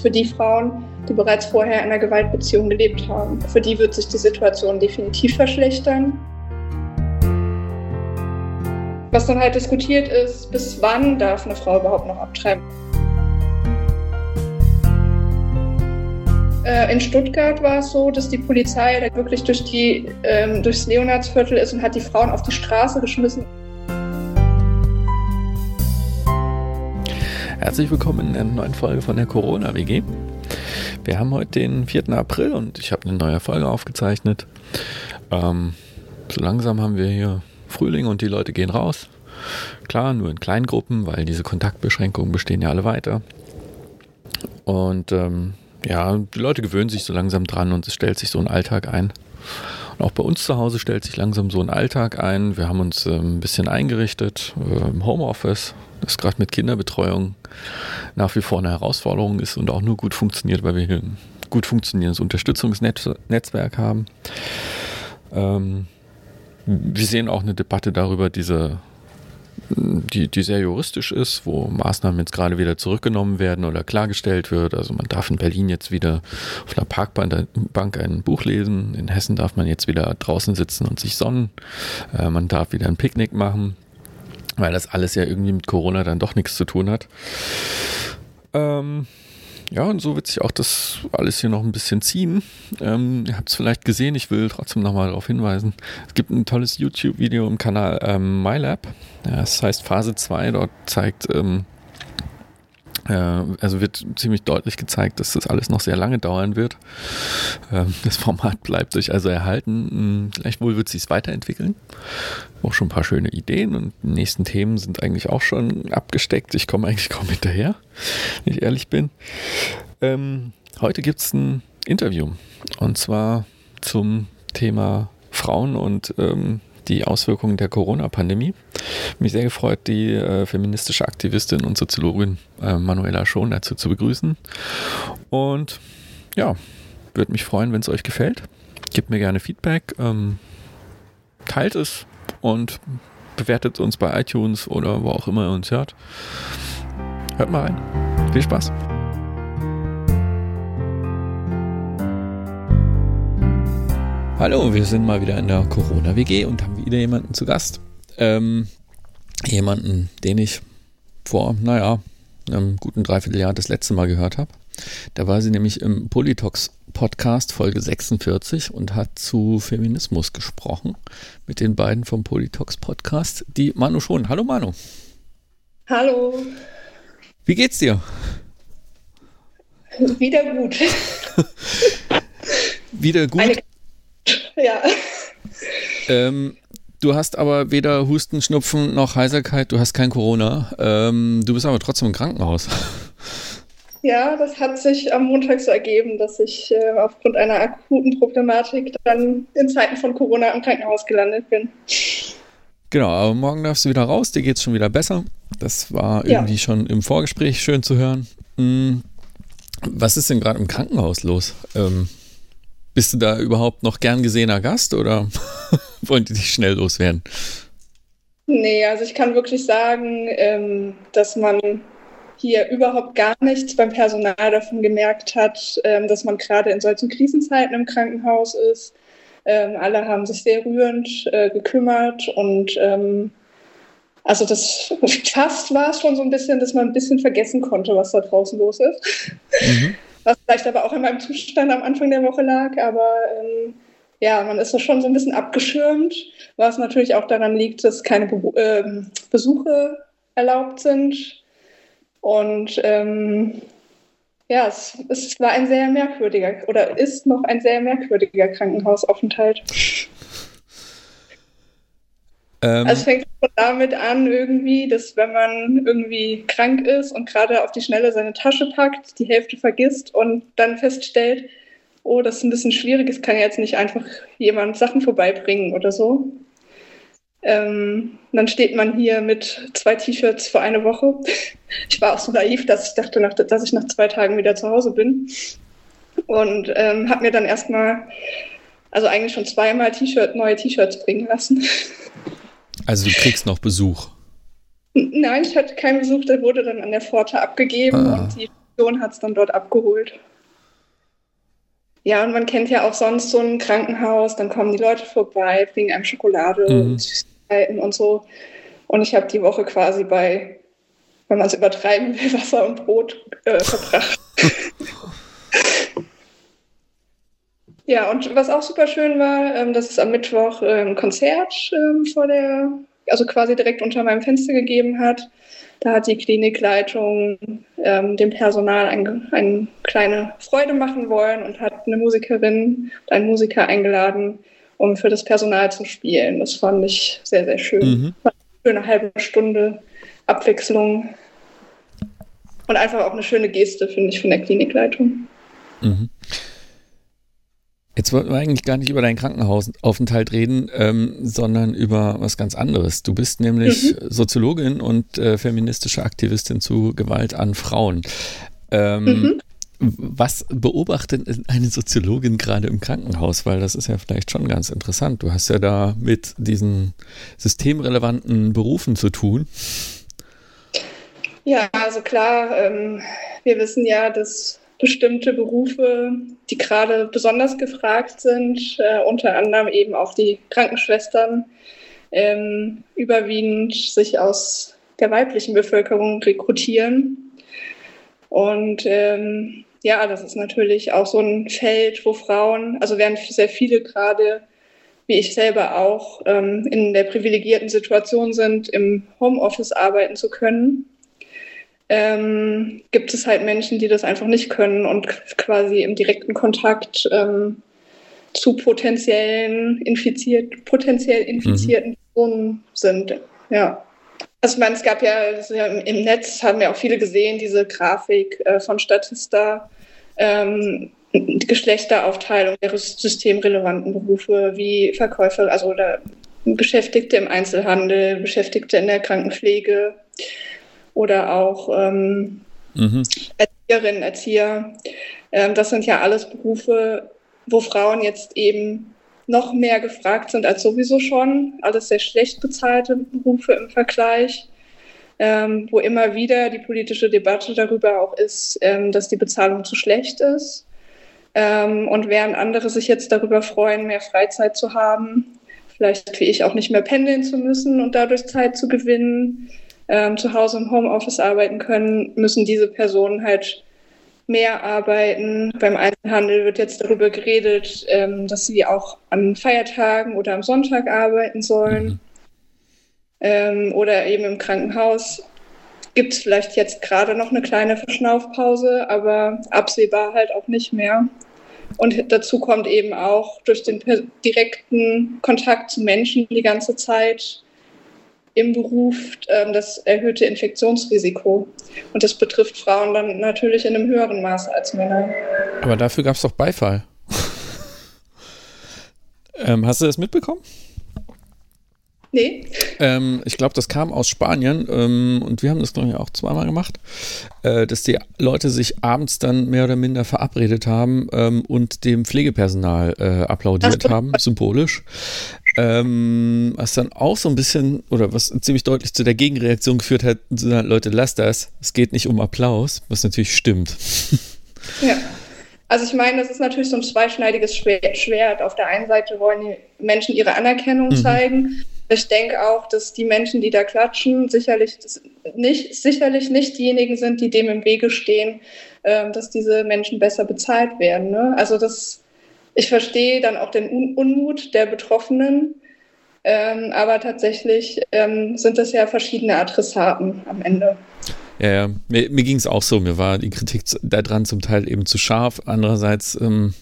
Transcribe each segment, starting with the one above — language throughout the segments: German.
für die Frauen, die bereits vorher in einer Gewaltbeziehung gelebt haben. Für die wird sich die Situation definitiv verschlechtern. Was dann halt diskutiert ist, bis wann darf eine Frau überhaupt noch abtreiben. Äh, in Stuttgart war es so, dass die Polizei da wirklich durch die, ähm, durchs Leonardsviertel ist und hat die Frauen auf die Straße geschmissen. Herzlich willkommen in einer neuen Folge von der Corona-WG. Wir haben heute den 4. April und ich habe eine neue Folge aufgezeichnet. Ähm, so langsam haben wir hier Frühling und die Leute gehen raus. Klar, nur in kleinen Gruppen, weil diese Kontaktbeschränkungen bestehen ja alle weiter. Und ähm, ja, die Leute gewöhnen sich so langsam dran und es stellt sich so ein Alltag ein. Und auch bei uns zu Hause stellt sich langsam so ein Alltag ein. Wir haben uns äh, ein bisschen eingerichtet äh, im Homeoffice, das gerade mit Kinderbetreuung nach wie vor eine Herausforderung ist und auch nur gut funktioniert, weil wir hier ein gut funktionierendes Unterstützungsnetzwerk haben. Ähm, wir sehen auch eine Debatte darüber, diese die, die sehr juristisch ist, wo Maßnahmen jetzt gerade wieder zurückgenommen werden oder klargestellt wird. Also man darf in Berlin jetzt wieder auf einer Parkbank ein Buch lesen. In Hessen darf man jetzt wieder draußen sitzen und sich sonnen. Äh, man darf wieder ein Picknick machen, weil das alles ja irgendwie mit Corona dann doch nichts zu tun hat. Ähm, ja, und so wird sich auch das alles hier noch ein bisschen ziehen. Ähm, ihr habt es vielleicht gesehen, ich will trotzdem nochmal darauf hinweisen. Es gibt ein tolles YouTube-Video im Kanal ähm, MyLab. Das heißt Phase 2, dort zeigt ähm, äh, also wird ziemlich deutlich gezeigt, dass das alles noch sehr lange dauern wird. Ähm, das Format bleibt sich also erhalten. Hm, vielleicht wohl wird sich es weiterentwickeln. Auch schon ein paar schöne Ideen und die nächsten Themen sind eigentlich auch schon abgesteckt. Ich komme eigentlich kaum hinterher, wenn ich ehrlich bin. Ähm, heute gibt es ein Interview und zwar zum Thema Frauen und ähm, die Auswirkungen der Corona-Pandemie. Mich sehr gefreut, die äh, feministische Aktivistin und Soziologin äh, Manuela Schon dazu zu begrüßen. Und ja, würde mich freuen, wenn es euch gefällt. Gebt mir gerne Feedback, ähm, teilt es und bewertet uns bei iTunes oder wo auch immer ihr uns hört. Hört mal rein. Viel Spaß. Hallo, wir sind mal wieder in der Corona-WG und haben wieder jemanden zu Gast. Ähm, jemanden, den ich vor, naja, einem guten Dreivierteljahr das letzte Mal gehört habe. Da war sie nämlich im Politox Podcast Folge 46 und hat zu Feminismus gesprochen mit den beiden vom Politox Podcast, die Manu schon. Hallo Manu. Hallo. Wie geht's dir? Wieder gut. Wieder gut. Eine ja. Ähm, du hast aber weder Husten, Schnupfen noch Heiserkeit, du hast kein Corona. Ähm, du bist aber trotzdem im Krankenhaus. Ja, das hat sich am Montag so ergeben, dass ich äh, aufgrund einer akuten Problematik dann in Zeiten von Corona im Krankenhaus gelandet bin. Genau, aber morgen darfst du wieder raus, dir geht es schon wieder besser. Das war irgendwie ja. schon im Vorgespräch schön zu hören. Hm, was ist denn gerade im Krankenhaus los? Ähm, bist du da überhaupt noch gern gesehener Gast oder wollen die dich schnell loswerden? Nee, also ich kann wirklich sagen, ähm, dass man hier überhaupt gar nichts beim Personal davon gemerkt hat, ähm, dass man gerade in solchen Krisenzeiten im Krankenhaus ist. Ähm, alle haben sich sehr rührend äh, gekümmert und ähm, also das fast war es schon so ein bisschen, dass man ein bisschen vergessen konnte, was da draußen los ist. Mhm was vielleicht aber auch in meinem Zustand am Anfang der Woche lag. Aber ähm, ja, man ist schon so ein bisschen abgeschirmt, was natürlich auch daran liegt, dass keine Be äh, Besuche erlaubt sind. Und ähm, ja, es, es war ein sehr merkwürdiger oder ist noch ein sehr merkwürdiger Krankenhausaufenthalt. Ähm, also es fängt damit an, irgendwie, dass wenn man irgendwie krank ist und gerade auf die Schnelle seine Tasche packt, die Hälfte vergisst und dann feststellt, oh, das ist ein bisschen schwierig, es kann ja jetzt nicht einfach jemand Sachen vorbeibringen oder so. Ähm, dann steht man hier mit zwei T-Shirts für eine Woche. Ich war auch so naiv, dass ich dachte, dass ich nach zwei Tagen wieder zu Hause bin. Und ähm, habe mir dann erstmal, also eigentlich schon zweimal T-Shirt, neue T-Shirts bringen lassen. Also du kriegst noch Besuch? Nein, ich hatte keinen Besuch, der wurde dann an der Pforte abgegeben ah. und die Redaktion hat es dann dort abgeholt. Ja, und man kennt ja auch sonst so ein Krankenhaus, dann kommen die Leute vorbei, bringen einem Schokolade mhm. und Süßigkeiten und so. Und ich habe die Woche quasi bei, wenn man es übertreiben will, Wasser und Brot äh, verbracht. ja, und was auch super schön war, ähm, dass es am Mittwoch ein Konzert ähm, vor der, also quasi direkt unter meinem Fenster gegeben hat. Da hat die Klinikleitung ähm, dem Personal eine ein kleine Freude machen wollen und hat eine Musikerin und einen Musiker eingeladen, um für das Personal zu spielen. Das fand ich sehr, sehr schön. Mhm. War eine schöne halbe Stunde Abwechslung und einfach auch eine schöne Geste, finde ich, von der Klinikleitung. Mhm. Jetzt wollten wir eigentlich gar nicht über deinen Krankenhausaufenthalt reden, ähm, sondern über was ganz anderes. Du bist nämlich mhm. Soziologin und äh, feministische Aktivistin zu Gewalt an Frauen. Ähm, mhm. Was beobachtet eine Soziologin gerade im Krankenhaus? Weil das ist ja vielleicht schon ganz interessant. Du hast ja da mit diesen systemrelevanten Berufen zu tun. Ja, also klar, ähm, wir wissen ja, dass bestimmte Berufe, die gerade besonders gefragt sind, äh, unter anderem eben auch die Krankenschwestern, ähm, überwiegend sich aus der weiblichen Bevölkerung rekrutieren. Und ähm, ja, das ist natürlich auch so ein Feld, wo Frauen, also während sehr viele gerade, wie ich selber auch, ähm, in der privilegierten Situation sind, im Homeoffice arbeiten zu können, ähm, gibt es halt Menschen, die das einfach nicht können und quasi im direkten Kontakt ähm, zu potenziellen infiziert, potenziell infizierten mhm. Personen sind. Ja. Also ich meine, es gab ja, ja, im Netz haben ja auch viele gesehen, diese Grafik äh, von Statista, ähm, Geschlechteraufteilung der systemrelevanten Berufe wie Verkäufer, also oder Beschäftigte im Einzelhandel, Beschäftigte in der Krankenpflege, oder auch ähm, mhm. Erzieherinnen, Erzieher. Ähm, das sind ja alles Berufe, wo Frauen jetzt eben noch mehr gefragt sind als sowieso schon. Alles sehr schlecht bezahlte Berufe im Vergleich. Ähm, wo immer wieder die politische Debatte darüber auch ist, ähm, dass die Bezahlung zu schlecht ist. Ähm, und während andere sich jetzt darüber freuen, mehr Freizeit zu haben, vielleicht wie ich auch nicht mehr pendeln zu müssen und dadurch Zeit zu gewinnen, ähm, zu Hause im Homeoffice arbeiten können, müssen diese Personen halt mehr arbeiten. Beim Einzelhandel wird jetzt darüber geredet, ähm, dass sie auch an Feiertagen oder am Sonntag arbeiten sollen. Mhm. Ähm, oder eben im Krankenhaus gibt es vielleicht jetzt gerade noch eine kleine Verschnaufpause, aber absehbar halt auch nicht mehr. Und dazu kommt eben auch durch den direkten Kontakt zu Menschen die ganze Zeit im Beruf ähm, das erhöhte Infektionsrisiko. Und das betrifft Frauen dann natürlich in einem höheren Maße als Männer. Aber dafür gab es doch Beifall. ähm, hast du das mitbekommen? Nee. Ähm, ich glaube, das kam aus Spanien ähm, und wir haben das, glaube ich, auch zweimal gemacht, äh, dass die Leute sich abends dann mehr oder minder verabredet haben ähm, und dem Pflegepersonal äh, applaudiert haben, symbolisch. Ähm, was dann auch so ein bisschen oder was ziemlich deutlich zu der Gegenreaktion geführt hat, Leute, lasst das, es geht nicht um Applaus, was natürlich stimmt. Ja. Also ich meine, das ist natürlich so ein zweischneidiges Schwert. Auf der einen Seite wollen die Menschen ihre Anerkennung mhm. zeigen. Ich denke auch, dass die Menschen, die da klatschen, sicherlich nicht, sicherlich nicht diejenigen sind, die dem im Wege stehen, äh, dass diese Menschen besser bezahlt werden. Ne? Also das ich verstehe dann auch den Un Unmut der Betroffenen, ähm, aber tatsächlich ähm, sind das ja verschiedene Adressaten am Ende. Ja, ja. mir, mir ging es auch so. Mir war die Kritik daran zum Teil eben zu scharf. Andererseits ähm,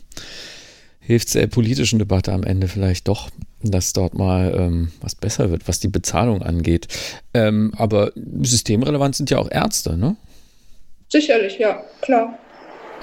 hilft es der politischen Debatte am Ende vielleicht doch, dass dort mal ähm, was besser wird, was die Bezahlung angeht. Ähm, aber systemrelevant sind ja auch Ärzte, ne? Sicherlich, ja, klar.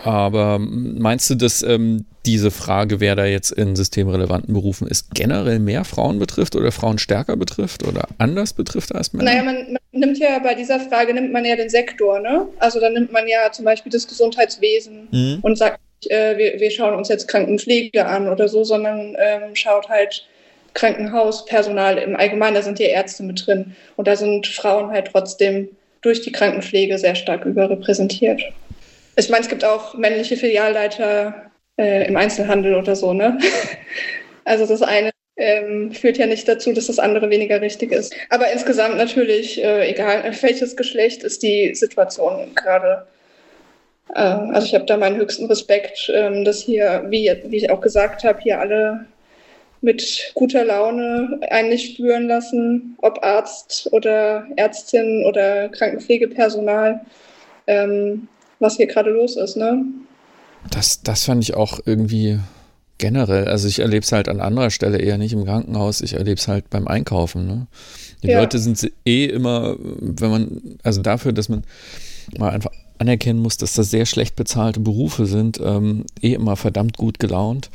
Aber meinst du, dass ähm, diese Frage, wer da jetzt in systemrelevanten Berufen ist, generell mehr Frauen betrifft oder Frauen stärker betrifft oder anders betrifft als Männer? Naja, man, man nimmt ja bei dieser Frage, nimmt man ja den Sektor, ne? Also da nimmt man ja zum Beispiel das Gesundheitswesen mhm. und sagt, äh, wir, wir, schauen uns jetzt Krankenpflege an oder so, sondern ähm, schaut halt Krankenhauspersonal im Allgemeinen, da sind ja Ärzte mit drin. Und da sind Frauen halt trotzdem durch die Krankenpflege sehr stark überrepräsentiert. Ich meine, es gibt auch männliche Filialleiter äh, im Einzelhandel oder so, ne? Also das eine ähm, führt ja nicht dazu, dass das andere weniger richtig ist. Aber insgesamt natürlich, äh, egal welches Geschlecht, ist die Situation gerade. Äh, also ich habe da meinen höchsten Respekt, ähm, dass hier, wie, wie ich auch gesagt habe, hier alle mit guter Laune einen nicht spüren lassen, ob Arzt oder Ärztin oder Krankenpflegepersonal, ähm, was hier gerade los ist. Ne? Das, das fand ich auch irgendwie generell, also ich erlebe es halt an anderer Stelle eher nicht im Krankenhaus, ich erlebe es halt beim Einkaufen. Ne? Die ja. Leute sind eh immer, wenn man, also dafür, dass man mal einfach anerkennen muss, dass das sehr schlecht bezahlte Berufe sind, ähm, eh immer verdammt gut gelaunt.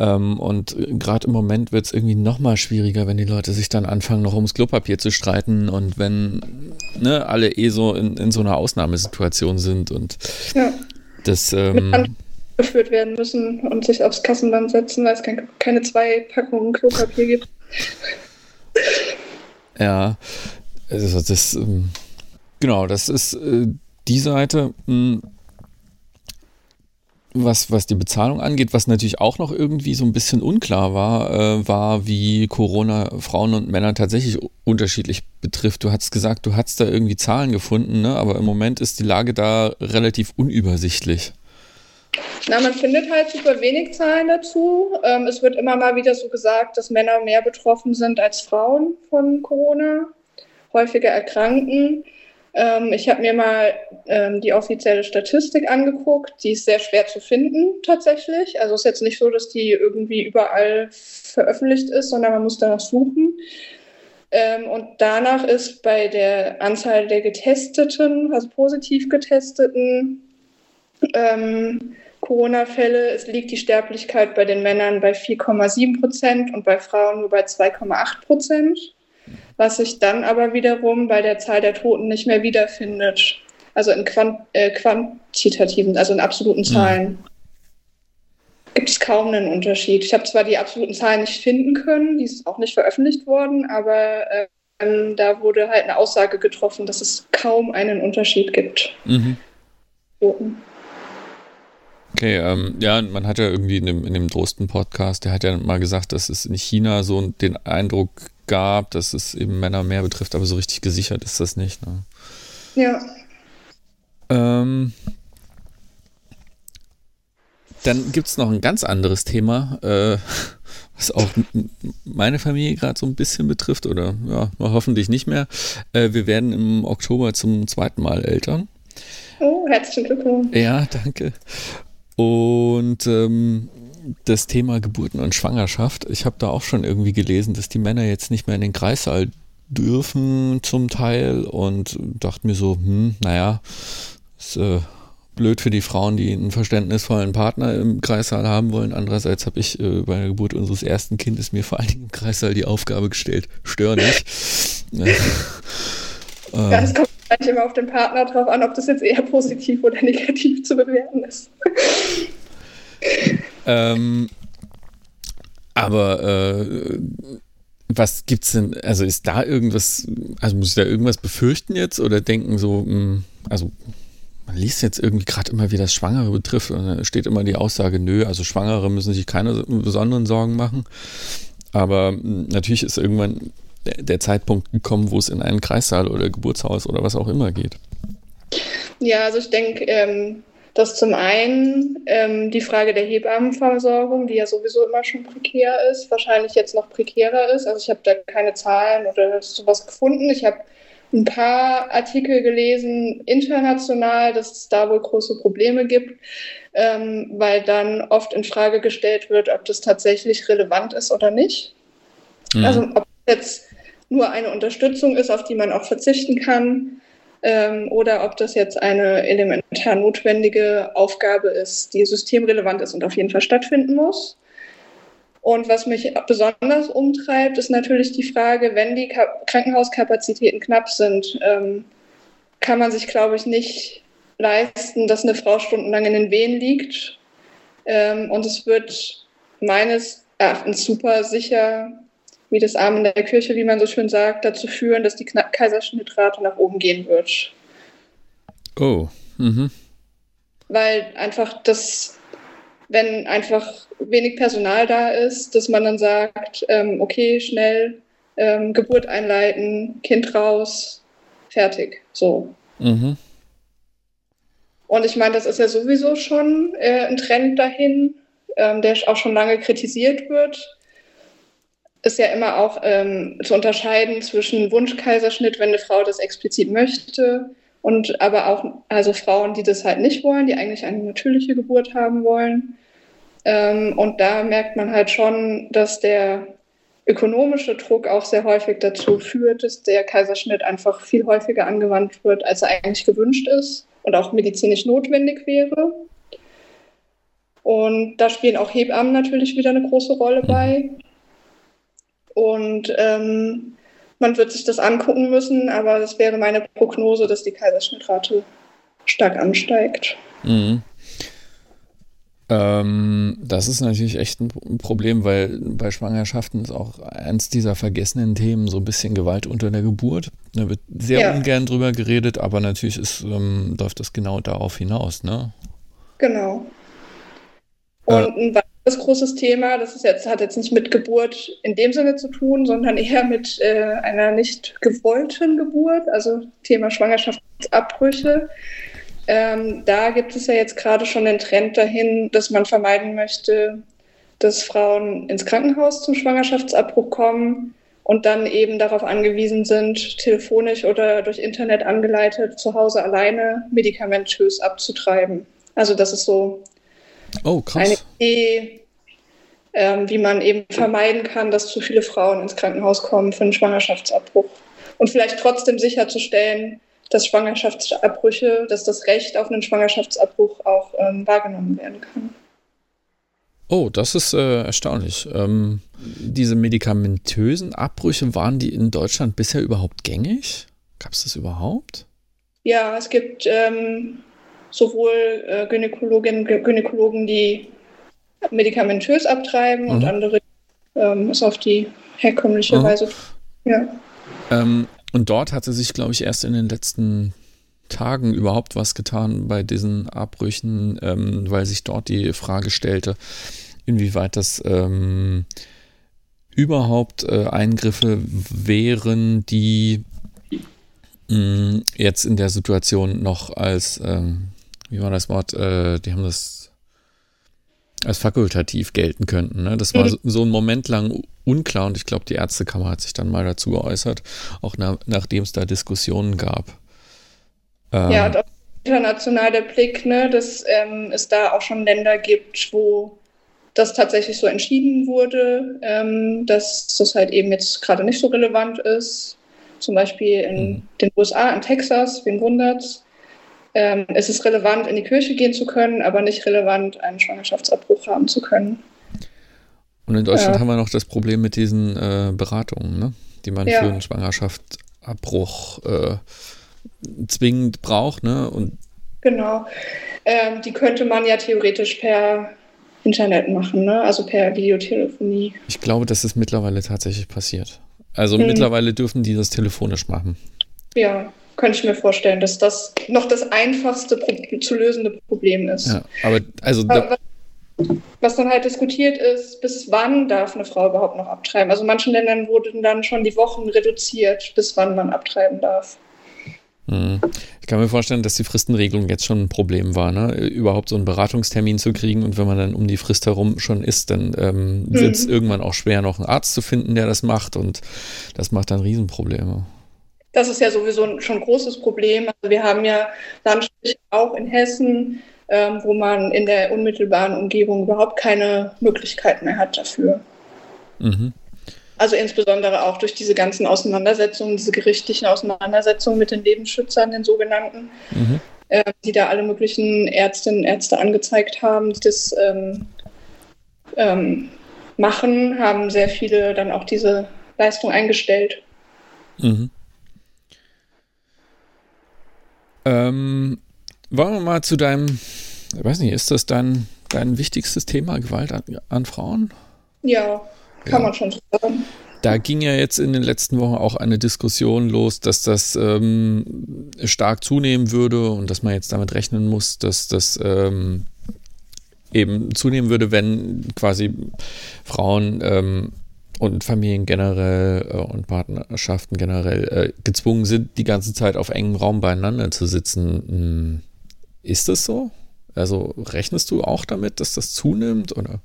Ähm, und gerade im Moment wird es irgendwie noch mal schwieriger, wenn die Leute sich dann anfangen, noch ums Klopapier zu streiten und wenn ne, alle eh so in, in so einer Ausnahmesituation sind und ja. das ähm, geführt werden müssen und sich aufs Kassenband setzen, weil es kein, keine zwei Packungen Klopapier gibt. Ja, also das, ähm, genau, das ist äh, die Seite. Was, was die Bezahlung angeht, was natürlich auch noch irgendwie so ein bisschen unklar war, äh, war, wie Corona Frauen und Männer tatsächlich unterschiedlich betrifft. Du hast gesagt, du hast da irgendwie Zahlen gefunden, ne? aber im Moment ist die Lage da relativ unübersichtlich. Na, man findet halt super wenig Zahlen dazu. Ähm, es wird immer mal wieder so gesagt, dass Männer mehr betroffen sind als Frauen von Corona, häufiger erkranken. Ähm, ich habe mir mal ähm, die offizielle Statistik angeguckt. Die ist sehr schwer zu finden tatsächlich. Also es ist jetzt nicht so, dass die irgendwie überall veröffentlicht ist, sondern man muss danach suchen. Ähm, und danach ist bei der Anzahl der Getesteten, also positiv Getesteten, ähm, Corona-Fälle liegt die Sterblichkeit bei den Männern bei 4,7 Prozent und bei Frauen nur bei 2,8 Prozent, was sich dann aber wiederum bei der Zahl der Toten nicht mehr wiederfindet. Also in Quant äh, quantitativen, also in absoluten hm. Zahlen. Mhm. Gibt es kaum einen Unterschied. Ich habe zwar die absoluten Zahlen nicht finden können, die ist auch nicht veröffentlicht worden, aber äh, da wurde halt eine Aussage getroffen, dass es kaum einen Unterschied gibt. Mhm. Toten. Okay, ähm, ja, man hat ja irgendwie in dem, in dem Drosten-Podcast, der hat ja mal gesagt, dass es in China so den Eindruck gab, dass es eben Männer mehr betrifft, aber so richtig gesichert ist das nicht. Ne? Ja. Ähm, dann gibt es noch ein ganz anderes Thema, äh, was auch meine Familie gerade so ein bisschen betrifft, oder ja, hoffentlich nicht mehr. Äh, wir werden im Oktober zum zweiten Mal Eltern. Oh, herzlichen Glückwunsch. Ja, danke. Und ähm, das Thema Geburten und Schwangerschaft, ich habe da auch schon irgendwie gelesen, dass die Männer jetzt nicht mehr in den Kreissaal dürfen zum Teil und dachte mir so, hm, naja, ist äh, blöd für die Frauen, die einen verständnisvollen Partner im Kreissaal haben wollen. Andererseits habe ich äh, bei der Geburt unseres ersten Kindes mir vor allen Dingen im Kreissaal die Aufgabe gestellt, stör nicht. ja, es kommt gleich immer auf den Partner drauf an, ob das jetzt eher positiv oder negativ zu bewerten ist. Ähm, aber äh, was gibt's denn, also ist da irgendwas, also muss ich da irgendwas befürchten jetzt oder denken so, mh, hm, also man liest jetzt irgendwie gerade immer, wie das Schwangere betrifft und da steht immer die Aussage, nö, also Schwangere müssen sich keine besonderen Sorgen machen. Aber hm, natürlich ist irgendwann der Zeitpunkt gekommen, wo es in einen Kreissaal oder Geburtshaus oder was auch immer geht? Ja, also ich denke, ähm, dass zum einen ähm, die Frage der Hebammenversorgung, die ja sowieso immer schon prekär ist, wahrscheinlich jetzt noch prekärer ist. Also ich habe da keine Zahlen oder sowas gefunden. Ich habe ein paar Artikel gelesen international, dass es da wohl große Probleme gibt, ähm, weil dann oft in Frage gestellt wird, ob das tatsächlich relevant ist oder nicht. Mhm. Also ob jetzt nur eine Unterstützung ist, auf die man auch verzichten kann, ähm, oder ob das jetzt eine elementar notwendige Aufgabe ist, die systemrelevant ist und auf jeden Fall stattfinden muss. Und was mich besonders umtreibt, ist natürlich die Frage, wenn die Krankenhauskapazitäten knapp sind, ähm, kann man sich, glaube ich, nicht leisten, dass eine Frau stundenlang in den Wehen liegt. Ähm, und es wird meines Erachtens super sicher wie das Arm in der Kirche, wie man so schön sagt, dazu führen, dass die Kaiserschnittrate nach oben gehen wird. Oh, mhm. weil einfach das, wenn einfach wenig Personal da ist, dass man dann sagt, ähm, okay, schnell ähm, Geburt einleiten, Kind raus, fertig. So. Mhm. Und ich meine, das ist ja sowieso schon äh, ein Trend dahin, ähm, der auch schon lange kritisiert wird. Ist ja immer auch ähm, zu unterscheiden zwischen Wunschkaiserschnitt, wenn eine Frau das explizit möchte, und aber auch also Frauen, die das halt nicht wollen, die eigentlich eine natürliche Geburt haben wollen. Ähm, und da merkt man halt schon, dass der ökonomische Druck auch sehr häufig dazu führt, dass der Kaiserschnitt einfach viel häufiger angewandt wird, als er eigentlich gewünscht ist und auch medizinisch notwendig wäre. Und da spielen auch Hebammen natürlich wieder eine große Rolle bei. Und ähm, man wird sich das angucken müssen, aber das wäre meine Prognose, dass die Kaiserschnittrate stark ansteigt. Mhm. Ähm, das ist natürlich echt ein Problem, weil bei Schwangerschaften ist auch eins dieser vergessenen Themen so ein bisschen Gewalt unter der Geburt. Da wird sehr ja. ungern drüber geredet, aber natürlich ist, ähm, läuft das genau darauf hinaus, ne? Genau. Äh. Und ein weiteres großes Thema, das ist jetzt, hat jetzt nicht mit Geburt in dem Sinne zu tun, sondern eher mit äh, einer nicht gewollten Geburt, also Thema Schwangerschaftsabbrüche. Ähm, da gibt es ja jetzt gerade schon den Trend dahin, dass man vermeiden möchte, dass Frauen ins Krankenhaus zum Schwangerschaftsabbruch kommen und dann eben darauf angewiesen sind, telefonisch oder durch Internet angeleitet zu Hause alleine medikamentös abzutreiben. Also das ist so oh, eine Idee, ähm, wie man eben vermeiden kann, dass zu viele Frauen ins Krankenhaus kommen für einen Schwangerschaftsabbruch. Und vielleicht trotzdem sicherzustellen, dass Schwangerschaftsabbrüche, dass das Recht auf einen Schwangerschaftsabbruch auch ähm, wahrgenommen werden kann. Oh, das ist äh, erstaunlich. Ähm, diese medikamentösen Abbrüche, waren die in Deutschland bisher überhaupt gängig? Gab es das überhaupt? Ja, es gibt ähm, sowohl äh, Gynäkologinnen und Gynäkologen, die medikamentös abtreiben mhm. und andere ähm, es auf die herkömmliche mhm. Weise. Ja. Ähm, und dort hatte sich, glaube ich, erst in den letzten Tagen überhaupt was getan bei diesen Abbrüchen, ähm, weil sich dort die Frage stellte, inwieweit das ähm, überhaupt äh, Eingriffe wären, die mh, mm, jetzt in der Situation noch als, ähm, wie war das Wort, äh, die haben das als fakultativ gelten könnten. Ne? Das war so, so ein Moment lang unklar und ich glaube, die Ärztekammer hat sich dann mal dazu geäußert, auch na, nachdem es da Diskussionen gab. Ähm, ja, und auch international der Blick, ne, dass ähm, es da auch schon Länder gibt, wo das tatsächlich so entschieden wurde, ähm, dass das halt eben jetzt gerade nicht so relevant ist. Zum Beispiel in mhm. den USA, in Texas, wen wundert's? Ähm, es ist relevant, in die Kirche gehen zu können, aber nicht relevant, einen Schwangerschaftsabbruch haben zu können. Und in Deutschland ja. haben wir noch das Problem mit diesen äh, Beratungen, ne? die man ja. für einen Schwangerschaftsabbruch äh, zwingend braucht. Ne? Und genau. Ähm, die könnte man ja theoretisch per Internet machen, ne? also per Videotelefonie. Ich glaube, das ist mittlerweile tatsächlich passiert. Also hm. mittlerweile dürfen die das telefonisch machen. Ja, könnte ich mir vorstellen, dass das noch das einfachste zu lösende Problem ist. Ja, aber also. Aber was dann halt diskutiert ist, bis wann darf eine Frau überhaupt noch abtreiben? Also in manchen Ländern wurden dann schon die Wochen reduziert, bis wann man abtreiben darf. Hm. Ich kann mir vorstellen, dass die Fristenregelung jetzt schon ein Problem war, ne? überhaupt so einen Beratungstermin zu kriegen und wenn man dann um die Frist herum schon ist, dann ähm, wird es mhm. irgendwann auch schwer, noch einen Arzt zu finden, der das macht und das macht dann Riesenprobleme. Das ist ja sowieso schon ein großes Problem. Also wir haben ja Landstriche auch in Hessen, ähm, wo man in der unmittelbaren Umgebung überhaupt keine Möglichkeiten mehr hat dafür. Mhm. Also insbesondere auch durch diese ganzen Auseinandersetzungen, diese gerichtlichen Auseinandersetzungen mit den Lebensschützern, den sogenannten, mhm. äh, die da alle möglichen Ärztinnen und Ärzte angezeigt haben, die das ähm, ähm, machen, haben sehr viele dann auch diese Leistung eingestellt. Mhm. Ähm, wollen wir mal zu deinem, ich weiß nicht, ist das dein, dein wichtigstes Thema, Gewalt an, an Frauen? Ja, kann ja. man schon sagen. Da ging ja jetzt in den letzten Wochen auch eine Diskussion los, dass das ähm, stark zunehmen würde und dass man jetzt damit rechnen muss, dass das ähm, eben zunehmen würde, wenn quasi Frauen ähm, und Familien generell äh, und Partnerschaften generell äh, gezwungen sind, die ganze Zeit auf engem Raum beieinander zu sitzen. Hm, ist das so? Also rechnest du auch damit, dass das zunimmt oder?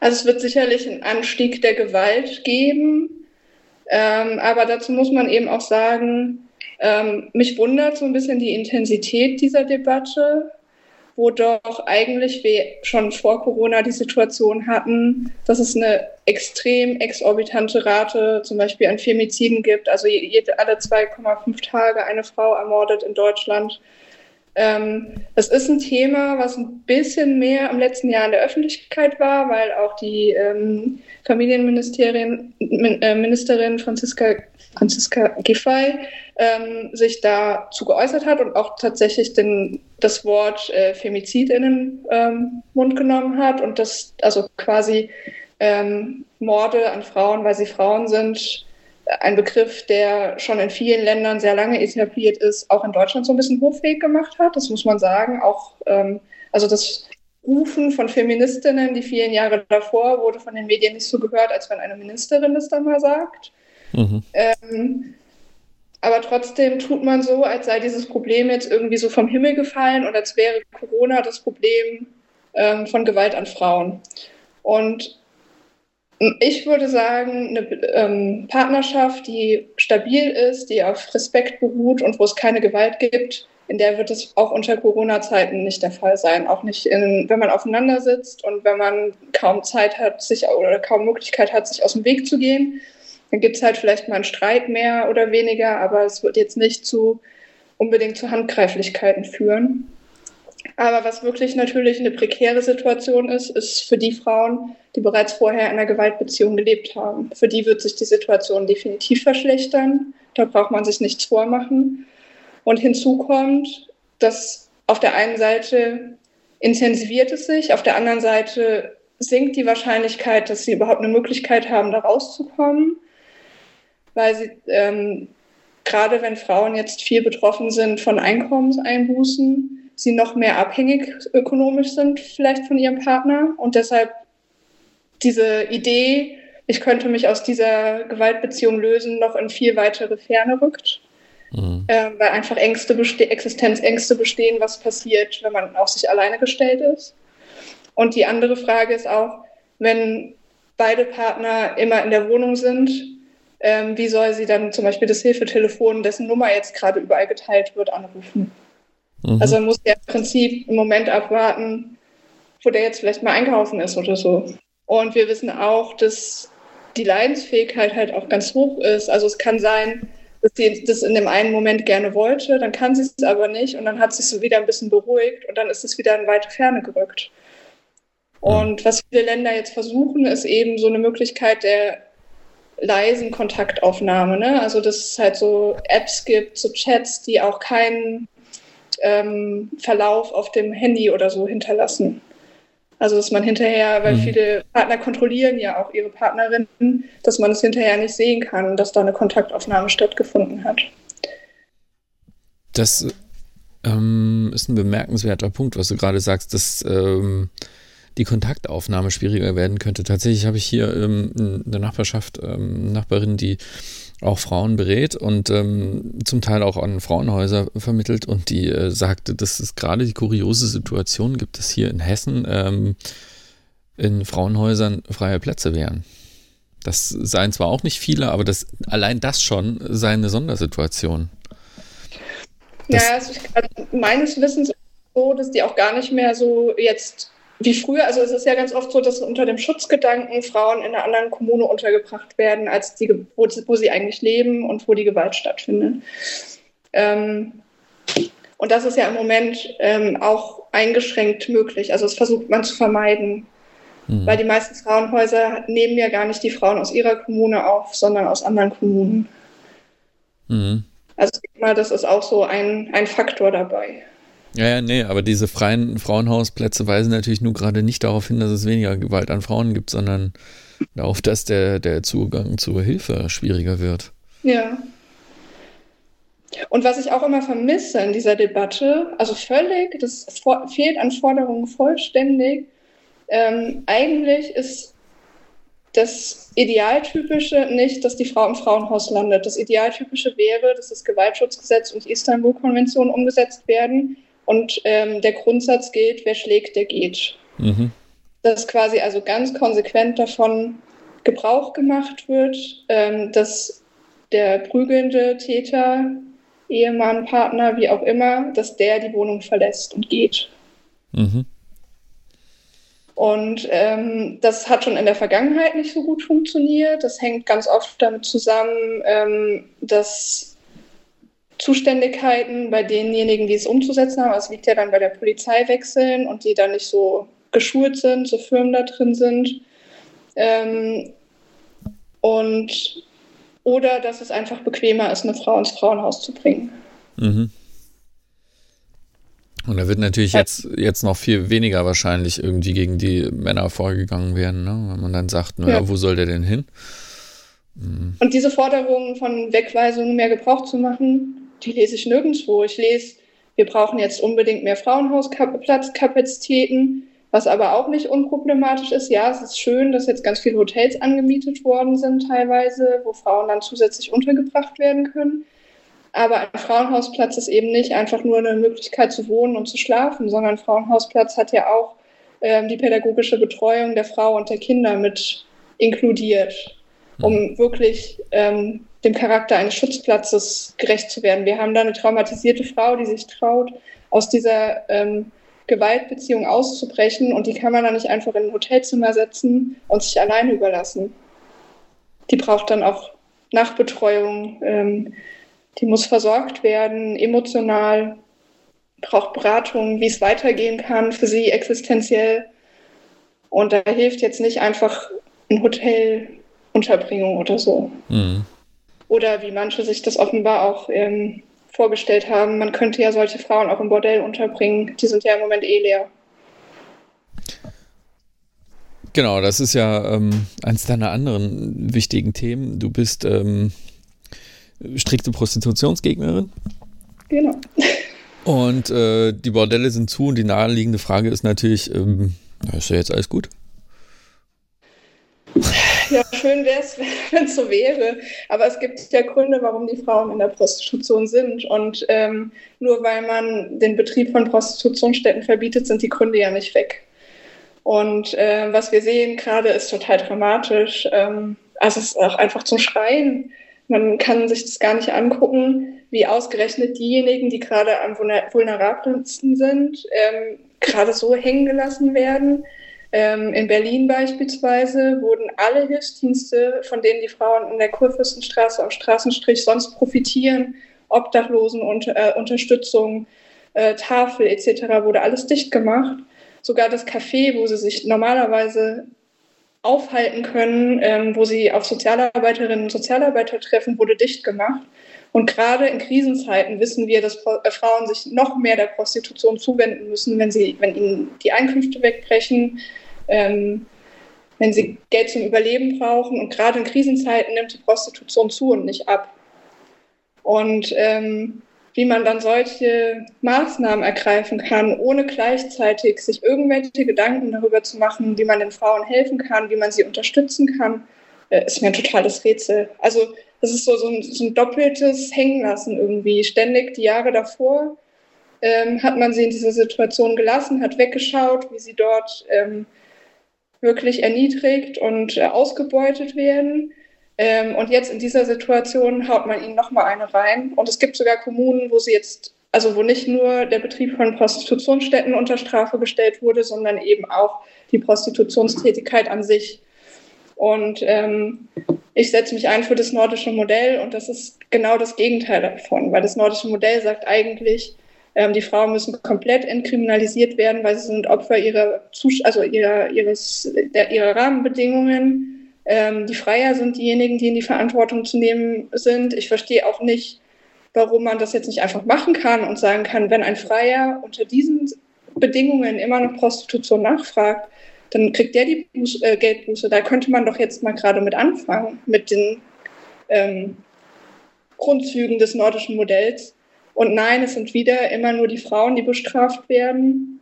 Also es wird sicherlich einen Anstieg der Gewalt geben, ähm, aber dazu muss man eben auch sagen, ähm, mich wundert so ein bisschen die Intensität dieser Debatte, wo doch eigentlich wir schon vor Corona die Situation hatten, dass es eine extrem exorbitante Rate zum Beispiel an Femiziden gibt. Also jede, alle 2,5 Tage eine Frau ermordet in Deutschland. Ähm, das ist ein Thema, was ein bisschen mehr im letzten Jahr in der Öffentlichkeit war, weil auch die ähm, Familienministerin äh, Ministerin Franziska, Franziska Giffey ähm, sich dazu geäußert hat und auch tatsächlich den, das Wort äh, Femizid in den ähm, Mund genommen hat und das also quasi ähm, Morde an Frauen, weil sie Frauen sind, ein Begriff, der schon in vielen Ländern sehr lange etabliert ist, auch in Deutschland so ein bisschen hochfähig gemacht hat. Das muss man sagen. Auch ähm, also das Rufen von Feministinnen die vielen Jahre davor wurde von den Medien nicht so gehört, als wenn eine Ministerin das dann mal sagt. Mhm. Ähm, aber trotzdem tut man so, als sei dieses Problem jetzt irgendwie so vom Himmel gefallen und als wäre Corona das Problem ähm, von Gewalt an Frauen. Und ich würde sagen, eine ähm, Partnerschaft, die stabil ist, die auf Respekt beruht und wo es keine Gewalt gibt, in der wird es auch unter Corona-Zeiten nicht der Fall sein. Auch nicht, in, wenn man aufeinander sitzt und wenn man kaum Zeit hat, sich oder kaum Möglichkeit hat, sich aus dem Weg zu gehen. Dann gibt es halt vielleicht mal einen Streit mehr oder weniger, aber es wird jetzt nicht zu unbedingt zu Handgreiflichkeiten führen. Aber was wirklich natürlich eine prekäre Situation ist, ist für die Frauen, die bereits vorher in einer Gewaltbeziehung gelebt haben. Für die wird sich die Situation definitiv verschlechtern. Da braucht man sich nichts vormachen. Und hinzu kommt, dass auf der einen Seite intensiviert es sich, auf der anderen Seite sinkt die Wahrscheinlichkeit, dass sie überhaupt eine Möglichkeit haben, da rauszukommen, weil sie ähm, gerade wenn Frauen jetzt viel betroffen sind von Einkommenseinbußen, sie noch mehr abhängig ökonomisch sind vielleicht von ihrem Partner und deshalb diese Idee, ich könnte mich aus dieser Gewaltbeziehung lösen, noch in viel weitere Ferne rückt. Mhm. Äh, weil einfach Ängste beste Existenzängste bestehen, was passiert, wenn man auf sich alleine gestellt ist. Und die andere Frage ist auch, wenn beide Partner immer in der Wohnung sind, ähm, wie soll sie dann zum Beispiel das Hilfetelefon, dessen Nummer jetzt gerade überall geteilt wird, anrufen? Mhm. Also man muss ja im Prinzip einen Moment abwarten, wo der jetzt vielleicht mal einkaufen ist oder so. Und wir wissen auch, dass die Leidensfähigkeit halt auch ganz hoch ist. Also es kann sein, dass sie das in dem einen Moment gerne wollte, dann kann sie es aber nicht und dann hat sie es wieder ein bisschen beruhigt und dann ist es wieder in weite Ferne gerückt. Und was viele Länder jetzt versuchen, ist eben so eine Möglichkeit der leisen Kontaktaufnahme. Ne? Also dass es halt so Apps gibt, so Chats, die auch keinen ähm, Verlauf auf dem Handy oder so hinterlassen. Also dass man hinterher, weil mhm. viele Partner kontrollieren ja auch ihre Partnerinnen, dass man es hinterher nicht sehen kann, dass da eine Kontaktaufnahme stattgefunden hat. Das ähm, ist ein bemerkenswerter Punkt, was du gerade sagst, dass ähm, die Kontaktaufnahme schwieriger werden könnte. Tatsächlich habe ich hier ähm, in der Nachbarschaft ähm, eine Nachbarin, die auch Frauen berät und ähm, zum Teil auch an Frauenhäuser vermittelt und die äh, sagte, dass es gerade die kuriose Situation gibt, dass hier in Hessen ähm, in Frauenhäusern freie Plätze wären. Das seien zwar auch nicht viele, aber das, allein das schon sei eine Sondersituation. Das ja, also, also meines Wissens ist so, dass die auch gar nicht mehr so jetzt wie früher, also es ist ja ganz oft so, dass unter dem Schutzgedanken Frauen in einer anderen Kommune untergebracht werden, als die, wo, wo sie eigentlich leben und wo die Gewalt stattfindet. Ähm, und das ist ja im Moment ähm, auch eingeschränkt möglich. Also das versucht man zu vermeiden. Mhm. Weil die meisten Frauenhäuser nehmen ja gar nicht die Frauen aus ihrer Kommune auf, sondern aus anderen Kommunen. Mhm. Also ich denke mal, das ist auch so ein, ein Faktor dabei. Ja, ja, nee, aber diese freien Frauenhausplätze weisen natürlich nur gerade nicht darauf hin, dass es weniger Gewalt an Frauen gibt, sondern darauf, dass der, der Zugang zur Hilfe schwieriger wird. Ja. Und was ich auch immer vermisse in dieser Debatte, also völlig, das fehlt an Forderungen vollständig. Ähm, eigentlich ist das Idealtypische nicht, dass die Frau im Frauenhaus landet. Das Idealtypische wäre, dass das Gewaltschutzgesetz und die Istanbul-Konvention umgesetzt werden und ähm, der Grundsatz gilt, wer schlägt, der geht. Mhm. Dass quasi also ganz konsequent davon Gebrauch gemacht wird, ähm, dass der prügelnde Täter, Ehemann, Partner, wie auch immer, dass der die Wohnung verlässt und geht. Mhm. Und ähm, das hat schon in der Vergangenheit nicht so gut funktioniert. Das hängt ganz oft damit zusammen, ähm, dass Zuständigkeiten bei denjenigen, die es umzusetzen haben, es liegt ja dann bei der Polizei wechseln und die dann nicht so geschult sind, so Firmen da drin sind. Ähm, und oder dass es einfach bequemer ist, eine Frau ins Frauenhaus zu bringen. Mhm. Und da wird natürlich jetzt, jetzt noch viel weniger wahrscheinlich irgendwie gegen die Männer vorgegangen werden, ne? wenn man dann sagt, naja, ja. wo soll der denn hin? Mhm. Und diese Forderungen von Wegweisungen mehr Gebrauch zu machen, die lese ich nirgendwo. Ich lese, wir brauchen jetzt unbedingt mehr Frauenhausplatzkapazitäten, was aber auch nicht unproblematisch ist. Ja, es ist schön, dass jetzt ganz viele Hotels angemietet worden sind teilweise, wo Frauen dann zusätzlich untergebracht werden können. Aber ein Frauenhausplatz ist eben nicht einfach nur eine Möglichkeit zu wohnen und zu schlafen, sondern ein Frauenhausplatz hat ja auch ähm, die pädagogische Betreuung der Frau und der Kinder mit inkludiert, um mhm. wirklich ähm, dem Charakter eines Schutzplatzes gerecht zu werden. Wir haben da eine traumatisierte Frau, die sich traut, aus dieser ähm, Gewaltbeziehung auszubrechen und die kann man dann nicht einfach in ein Hotelzimmer setzen und sich alleine überlassen. Die braucht dann auch Nachbetreuung, ähm, die muss versorgt werden, emotional, braucht Beratung, wie es weitergehen kann für sie existenziell. Und da hilft jetzt nicht einfach ein Hotelunterbringung oder so. Mhm. Oder wie manche sich das offenbar auch ähm, vorgestellt haben, man könnte ja solche Frauen auch im Bordell unterbringen. Die sind ja im Moment eh leer. Genau, das ist ja ähm, eines deiner anderen wichtigen Themen. Du bist ähm, strikte Prostitutionsgegnerin. Genau. Und äh, die Bordelle sind zu und die naheliegende Frage ist natürlich, ähm, ist ja jetzt alles gut? Ja, schön wäre es, wenn es so wäre. Aber es gibt ja Gründe, warum die Frauen in der Prostitution sind. Und ähm, nur weil man den Betrieb von Prostitutionsstätten verbietet, sind die Gründe ja nicht weg. Und äh, was wir sehen gerade ist total dramatisch. Ähm, also es ist auch einfach zum Schreien. Man kann sich das gar nicht angucken, wie ausgerechnet diejenigen, die gerade am vulnerabelsten sind, ähm, gerade so hängen gelassen werden. Ähm, in Berlin beispielsweise wurden alle Hilfsdienste, von denen die Frauen in der Kurfürstenstraße am Straßenstrich sonst profitieren, Obdachlosen und äh, äh, Tafel etc., wurde alles dicht gemacht. Sogar das Café, wo sie sich normalerweise aufhalten können, ähm, wo sie auf Sozialarbeiterinnen und Sozialarbeiter treffen, wurde dicht gemacht. Und gerade in Krisenzeiten wissen wir, dass äh, Frauen sich noch mehr der Prostitution zuwenden müssen, wenn, sie, wenn ihnen die Einkünfte wegbrechen, ähm, wenn sie Geld zum Überleben brauchen. Und gerade in Krisenzeiten nimmt die Prostitution zu und nicht ab. Und ähm, wie man dann solche Maßnahmen ergreifen kann, ohne gleichzeitig sich irgendwelche Gedanken darüber zu machen, wie man den Frauen helfen kann, wie man sie unterstützen kann, äh, ist mir ein totales Rätsel. Also das ist so, so, ein, so ein doppeltes Hängenlassen irgendwie. Ständig die Jahre davor ähm, hat man sie in dieser Situation gelassen, hat weggeschaut, wie sie dort ähm, wirklich erniedrigt und äh, ausgebeutet werden. Ähm, und jetzt in dieser Situation haut man ihnen nochmal eine rein. Und es gibt sogar Kommunen, wo sie jetzt, also wo nicht nur der Betrieb von Prostitutionsstätten unter Strafe gestellt wurde, sondern eben auch die Prostitutionstätigkeit an sich. Und ähm, ich setze mich ein für das nordische Modell und das ist genau das Gegenteil davon, weil das nordische Modell sagt eigentlich, ähm, die Frauen müssen komplett entkriminalisiert werden, weil sie sind Opfer ihrer, Zus also ihrer, ihres, der, ihrer Rahmenbedingungen ähm, die Freier sind diejenigen, die in die Verantwortung zu nehmen sind. Ich verstehe auch nicht, warum man das jetzt nicht einfach machen kann und sagen kann, wenn ein Freier unter diesen Bedingungen immer noch Prostitution nachfragt, dann kriegt der die Buß, äh, Geldbuße. Da könnte man doch jetzt mal gerade mit anfangen, mit den ähm, Grundzügen des nordischen Modells. Und nein, es sind wieder immer nur die Frauen, die bestraft werden.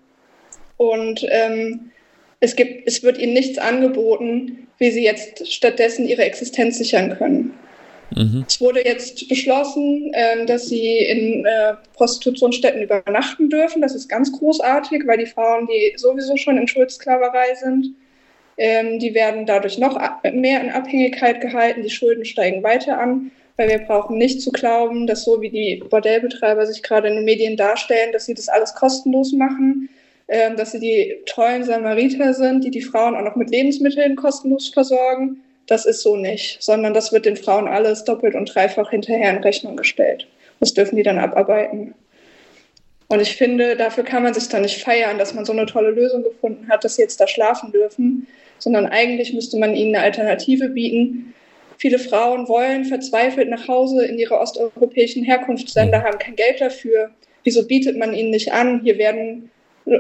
Und ähm, es, gibt, es wird ihnen nichts angeboten, wie sie jetzt stattdessen ihre Existenz sichern können. Mhm. Es wurde jetzt beschlossen, äh, dass sie in äh, Prostitutionsstätten übernachten dürfen. Das ist ganz großartig, weil die Frauen, die sowieso schon in Schuldsklaverei sind, ähm, die werden dadurch noch mehr in Abhängigkeit gehalten. Die Schulden steigen weiter an, weil wir brauchen nicht zu glauben, dass so wie die Bordellbetreiber sich gerade in den Medien darstellen, dass sie das alles kostenlos machen, äh, dass sie die tollen Samariter sind, die die Frauen auch noch mit Lebensmitteln kostenlos versorgen das ist so nicht, sondern das wird den Frauen alles doppelt und dreifach hinterher in Rechnung gestellt. Das dürfen die dann abarbeiten. Und ich finde, dafür kann man sich dann nicht feiern, dass man so eine tolle Lösung gefunden hat, dass sie jetzt da schlafen dürfen, sondern eigentlich müsste man ihnen eine Alternative bieten. Viele Frauen wollen verzweifelt nach Hause in ihre osteuropäischen Herkunftsländer, haben kein Geld dafür. Wieso bietet man ihnen nicht an? Hier werden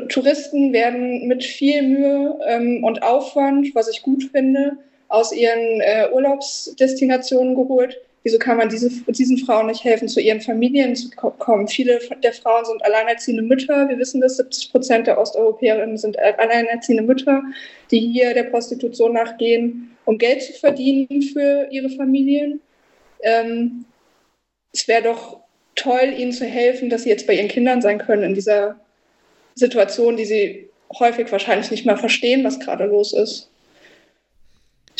Touristen werden mit viel Mühe ähm, und Aufwand, was ich gut finde, aus ihren äh, Urlaubsdestinationen geholt. Wieso kann man diese, diesen Frauen nicht helfen, zu ihren Familien zu kommen? Viele der Frauen sind alleinerziehende Mütter. Wir wissen das, 70 Prozent der Osteuropäerinnen sind alleinerziehende Mütter, die hier der Prostitution nachgehen, um Geld zu verdienen für ihre Familien. Ähm, es wäre doch toll, ihnen zu helfen, dass sie jetzt bei ihren Kindern sein können in dieser Situation, die sie häufig wahrscheinlich nicht mal verstehen, was gerade los ist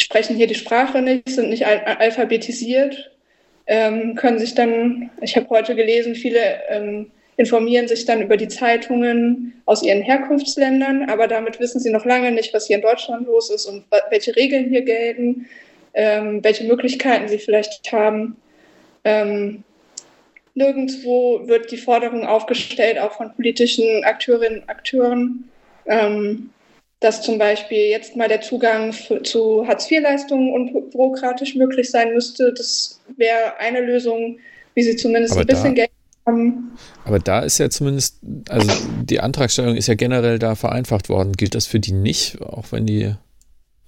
sprechen hier die Sprache nicht, sind nicht al alphabetisiert, ähm, können sich dann, ich habe heute gelesen, viele ähm, informieren sich dann über die Zeitungen aus ihren Herkunftsländern, aber damit wissen sie noch lange nicht, was hier in Deutschland los ist und welche Regeln hier gelten, ähm, welche Möglichkeiten sie vielleicht haben. Ähm, nirgendwo wird die Forderung aufgestellt, auch von politischen Akteurinnen und Akteuren, ähm, dass zum Beispiel jetzt mal der Zugang für, zu Hartz-IV-Leistungen unbürokratisch möglich sein müsste. Das wäre eine Lösung, wie sie zumindest aber ein bisschen da, Geld haben. Aber da ist ja zumindest, also die Antragstellung ist ja generell da vereinfacht worden. Gilt das für die nicht, auch wenn die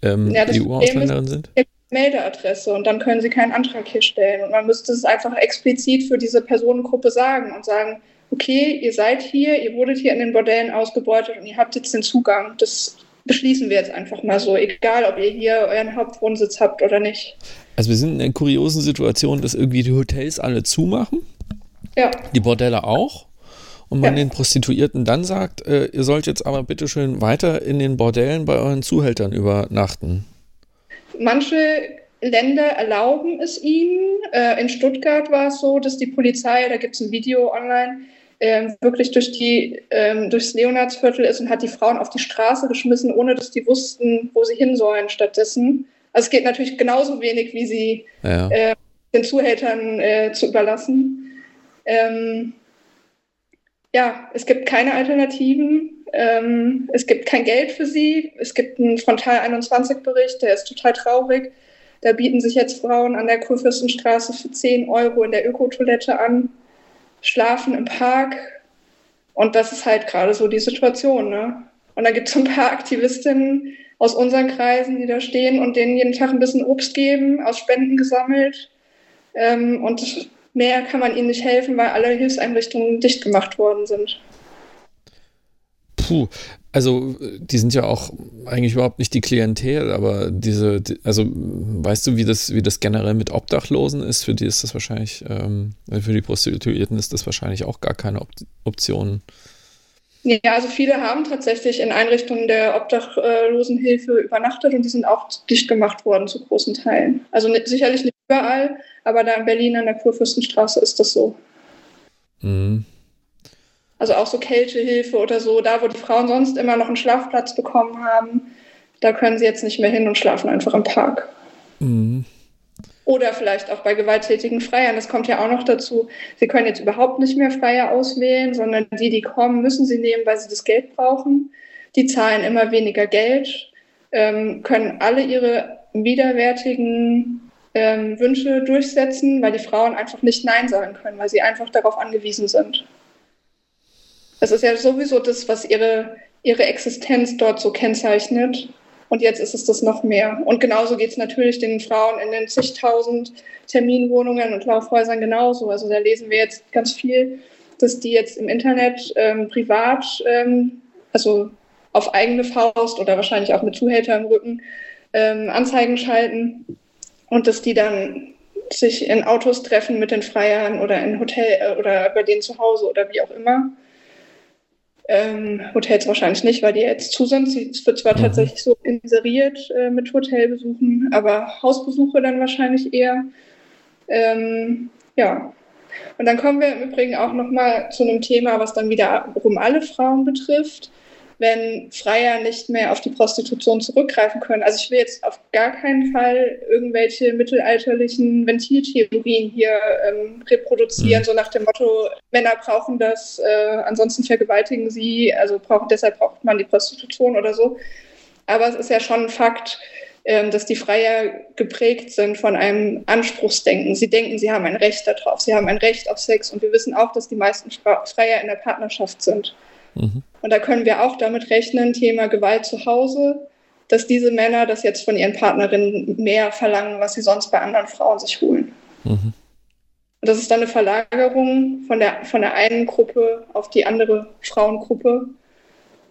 ähm, ja, EU-Ausländerin sind? Meldeadresse und dann können sie keinen Antrag hier stellen. Und man müsste es einfach explizit für diese Personengruppe sagen und sagen, okay, ihr seid hier, ihr wurdet hier in den Bordellen ausgebeutet und ihr habt jetzt den Zugang. Das beschließen wir jetzt einfach mal so, egal ob ihr hier euren Hauptwohnsitz habt oder nicht. Also wir sind in einer kuriosen Situation, dass irgendwie die Hotels alle zumachen. Ja. Die Bordelle auch. Und man ja. den Prostituierten dann sagt, äh, ihr sollt jetzt aber bitte schön weiter in den Bordellen bei euren Zuhältern übernachten. Manche Länder erlauben es ihnen. Äh, in Stuttgart war es so, dass die Polizei, da gibt es ein Video online, ähm, wirklich durch die, ähm, durchs Leonardsviertel ist und hat die Frauen auf die Straße geschmissen, ohne dass die wussten, wo sie hin sollen stattdessen. Also es geht natürlich genauso wenig, wie sie ja. äh, den Zuhältern äh, zu überlassen. Ähm, ja, es gibt keine Alternativen. Ähm, es gibt kein Geld für sie. Es gibt einen Frontal 21-Bericht, der ist total traurig. Da bieten sich jetzt Frauen an der Kurfürstenstraße für 10 Euro in der Ökotoilette an schlafen im Park. Und das ist halt gerade so die Situation. Ne? Und da gibt es ein paar Aktivistinnen aus unseren Kreisen, die da stehen und denen jeden Tag ein bisschen Obst geben, aus Spenden gesammelt. Ähm, und mehr kann man ihnen nicht helfen, weil alle Hilfseinrichtungen dicht gemacht worden sind. Puh, also die sind ja auch eigentlich überhaupt nicht die Klientel, aber diese, also weißt du, wie das, wie das generell mit Obdachlosen ist? Für die ist das wahrscheinlich, ähm, für die Prostituierten ist das wahrscheinlich auch gar keine Op Option. Ja, also viele haben tatsächlich in Einrichtungen der Obdachlosenhilfe übernachtet und die sind auch dicht gemacht worden zu großen Teilen. Also nicht, sicherlich nicht überall, aber da in Berlin an der Kurfürstenstraße ist das so. Mhm. Also auch so Kältehilfe oder so, da wo die Frauen sonst immer noch einen Schlafplatz bekommen haben, da können sie jetzt nicht mehr hin und schlafen einfach im Park. Mhm. Oder vielleicht auch bei gewalttätigen Freiern. Das kommt ja auch noch dazu. Sie können jetzt überhaupt nicht mehr Freier auswählen, sondern die, die kommen, müssen sie nehmen, weil sie das Geld brauchen. Die zahlen immer weniger Geld, ähm, können alle ihre widerwärtigen ähm, Wünsche durchsetzen, weil die Frauen einfach nicht Nein sagen können, weil sie einfach darauf angewiesen sind. Das ist ja sowieso das, was ihre, ihre Existenz dort so kennzeichnet. Und jetzt ist es das noch mehr. Und genauso geht es natürlich den Frauen in den zigtausend Terminwohnungen und Laufhäusern genauso. Also da lesen wir jetzt ganz viel, dass die jetzt im Internet ähm, privat, ähm, also auf eigene Faust oder wahrscheinlich auch mit Zuhälter im Rücken, ähm, Anzeigen schalten und dass die dann sich in Autos treffen mit den Freiern oder in Hotel äh, oder bei denen zu Hause oder wie auch immer. Ähm, Hotels wahrscheinlich nicht, weil die jetzt zu sind. Es wird zwar mhm. tatsächlich so inseriert äh, mit Hotelbesuchen, aber Hausbesuche dann wahrscheinlich eher. Ähm, ja. Und dann kommen wir im Übrigen auch nochmal zu einem Thema, was dann wiederum alle Frauen betrifft wenn Freier nicht mehr auf die Prostitution zurückgreifen können. Also ich will jetzt auf gar keinen Fall irgendwelche mittelalterlichen Ventiltheorien hier ähm, reproduzieren, mhm. so nach dem Motto, Männer brauchen das, äh, ansonsten vergewaltigen sie, also brauchen, deshalb braucht man die Prostitution oder so. Aber es ist ja schon ein Fakt, ähm, dass die Freier geprägt sind von einem Anspruchsdenken. Sie denken, sie haben ein Recht darauf, sie haben ein Recht auf Sex und wir wissen auch, dass die meisten Freier in der Partnerschaft sind. Mhm. Und da können wir auch damit rechnen, Thema Gewalt zu Hause, dass diese Männer das jetzt von ihren Partnerinnen mehr verlangen, was sie sonst bei anderen Frauen sich holen. Mhm. Und das ist dann eine Verlagerung von der, von der einen Gruppe auf die andere Frauengruppe,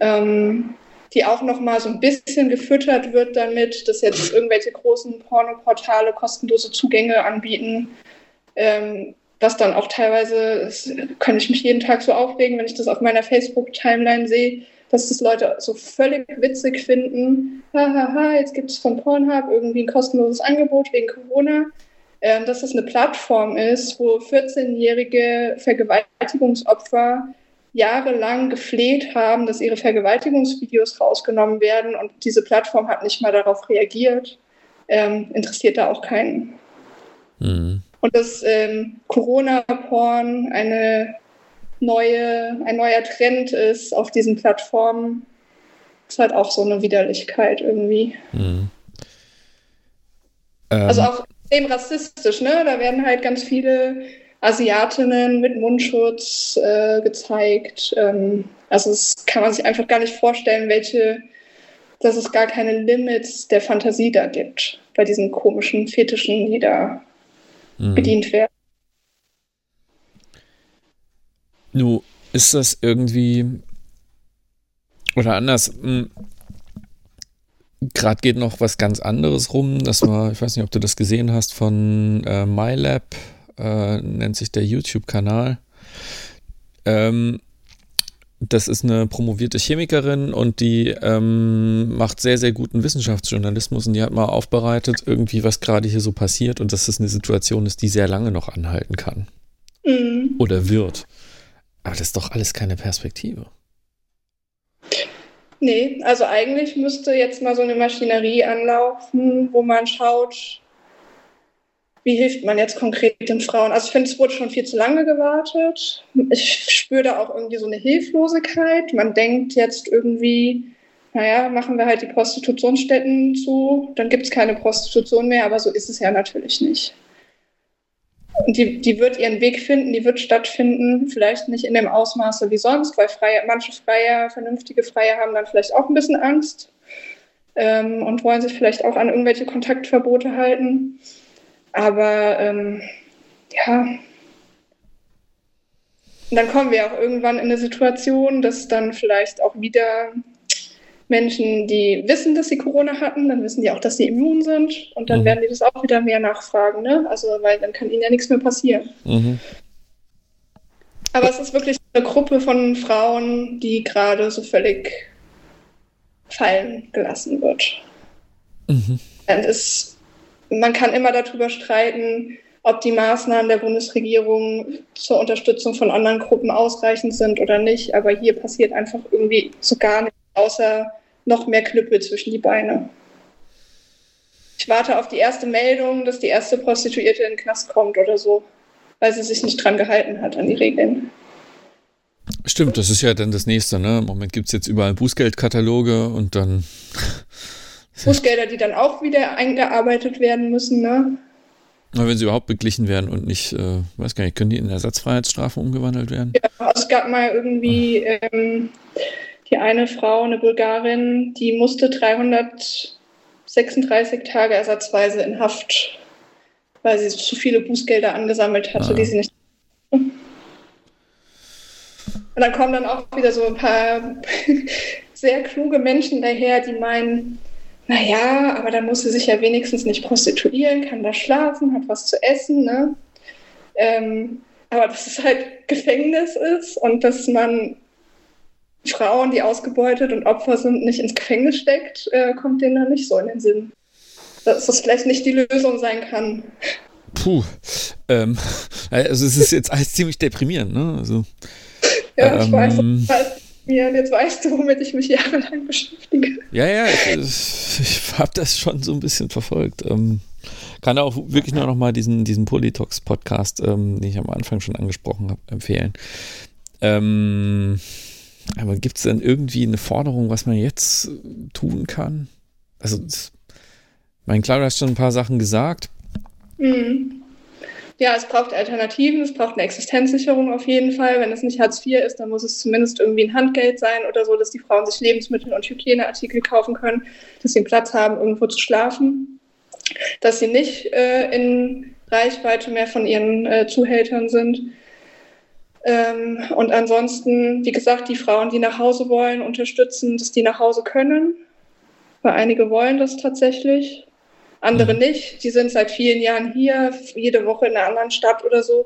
ähm, die auch nochmal so ein bisschen gefüttert wird damit, dass jetzt irgendwelche großen Pornoportale kostenlose Zugänge anbieten, ähm, was dann auch teilweise, das kann ich mich jeden Tag so aufregen, wenn ich das auf meiner Facebook-Timeline sehe, dass das Leute so völlig witzig finden. Hahaha, jetzt gibt es von Pornhub irgendwie ein kostenloses Angebot wegen Corona. Ähm, dass das eine Plattform ist, wo 14-jährige Vergewaltigungsopfer jahrelang gefleht haben, dass ihre Vergewaltigungsvideos rausgenommen werden und diese Plattform hat nicht mal darauf reagiert. Ähm, interessiert da auch keinen. Mhm. Und dass ähm, Corona-Porn eine neue, ein neuer Trend ist auf diesen Plattformen, ist halt auch so eine Widerlichkeit irgendwie. Mhm. Ähm. Also auch extrem rassistisch, ne? Da werden halt ganz viele Asiatinnen mit Mundschutz äh, gezeigt. Ähm, also es kann man sich einfach gar nicht vorstellen, welche, dass es gar keine Limits der Fantasie da gibt bei diesen komischen Fetischen, die da mhm. bedient werden. Nu, ist das irgendwie oder anders? Hm, Gerade geht noch was ganz anderes rum. Das war, ich weiß nicht, ob du das gesehen hast, von äh, MyLab, äh, nennt sich der YouTube-Kanal. Ähm, das ist eine promovierte Chemikerin und die ähm, macht sehr, sehr guten Wissenschaftsjournalismus und die hat mal aufbereitet, irgendwie, was gerade hier so passiert und dass es eine Situation ist, die sehr lange noch anhalten kann. Mhm. Oder wird. Aber das ist doch alles keine Perspektive. Nee, also eigentlich müsste jetzt mal so eine Maschinerie anlaufen, wo man schaut, wie hilft man jetzt konkret den Frauen? Also ich finde, es wurde schon viel zu lange gewartet. Ich spüre da auch irgendwie so eine Hilflosigkeit. Man denkt jetzt irgendwie, naja, machen wir halt die Prostitutionsstätten zu, dann gibt es keine Prostitution mehr, aber so ist es ja natürlich nicht. Und die, die wird ihren Weg finden, die wird stattfinden, vielleicht nicht in dem Ausmaße wie sonst, weil Freie, manche Freier, vernünftige Freier haben dann vielleicht auch ein bisschen Angst ähm, und wollen sich vielleicht auch an irgendwelche Kontaktverbote halten. Aber ähm, ja, und dann kommen wir auch irgendwann in eine Situation, dass dann vielleicht auch wieder Menschen, die wissen, dass sie Corona hatten, dann wissen die auch, dass sie immun sind und dann mhm. werden die das auch wieder mehr nachfragen, ne? Also, weil dann kann ihnen ja nichts mehr passieren. Mhm. Aber es ist wirklich eine Gruppe von Frauen, die gerade so völlig fallen gelassen wird. Mhm. Und es man kann immer darüber streiten, ob die Maßnahmen der Bundesregierung zur Unterstützung von anderen Gruppen ausreichend sind oder nicht. Aber hier passiert einfach irgendwie so gar nichts, außer noch mehr Knüppel zwischen die Beine. Ich warte auf die erste Meldung, dass die erste Prostituierte in den Knast kommt oder so, weil sie sich nicht dran gehalten hat an die Regeln. Stimmt, das ist ja dann das nächste. Ne? Im Moment gibt es jetzt überall Bußgeldkataloge und dann Bußgelder, die dann auch wieder eingearbeitet werden müssen. Ne? Aber wenn sie überhaupt beglichen werden und nicht, äh, weiß gar nicht, können die in Ersatzfreiheitsstrafe umgewandelt werden? Ja, es gab mal irgendwie ähm, die eine Frau, eine Bulgarin, die musste 336 Tage ersatzweise in Haft, weil sie zu viele Bußgelder angesammelt hatte, ah. die sie nicht. Und dann kommen dann auch wieder so ein paar sehr kluge Menschen daher, die meinen, naja, aber dann muss sie sich ja wenigstens nicht prostituieren, kann da schlafen, hat was zu essen, ne? Ähm, aber dass es halt Gefängnis ist und dass man Frauen, die ausgebeutet und Opfer sind, nicht ins Gefängnis steckt, äh, kommt denen dann nicht so in den Sinn. Dass das vielleicht nicht die Lösung sein kann. Puh. Ähm, also es ist jetzt alles ziemlich deprimierend, ne? Also, ja, ähm, ich weiß, mir jetzt weißt du, womit ich mich jahrelang beschäftige. Ja, ja, ich, ich habe das schon so ein bisschen verfolgt. Ähm, kann auch wirklich nur noch mal diesen, diesen Politox-Podcast, ähm, den ich am Anfang schon angesprochen habe, empfehlen. Ähm, aber gibt es denn irgendwie eine Forderung, was man jetzt tun kann? Also, mein klar, du hast schon ein paar Sachen gesagt. Mhm. Ja, es braucht Alternativen, es braucht eine Existenzsicherung auf jeden Fall. Wenn es nicht Hartz IV ist, dann muss es zumindest irgendwie ein Handgeld sein oder so, dass die Frauen sich Lebensmittel und Hygieneartikel kaufen können, dass sie einen Platz haben, irgendwo zu schlafen, dass sie nicht äh, in Reichweite mehr von ihren äh, Zuhältern sind. Ähm, und ansonsten, wie gesagt, die Frauen, die nach Hause wollen, unterstützen, dass die nach Hause können. Weil einige wollen das tatsächlich andere mhm. nicht. Die sind seit vielen Jahren hier, jede Woche in einer anderen Stadt oder so.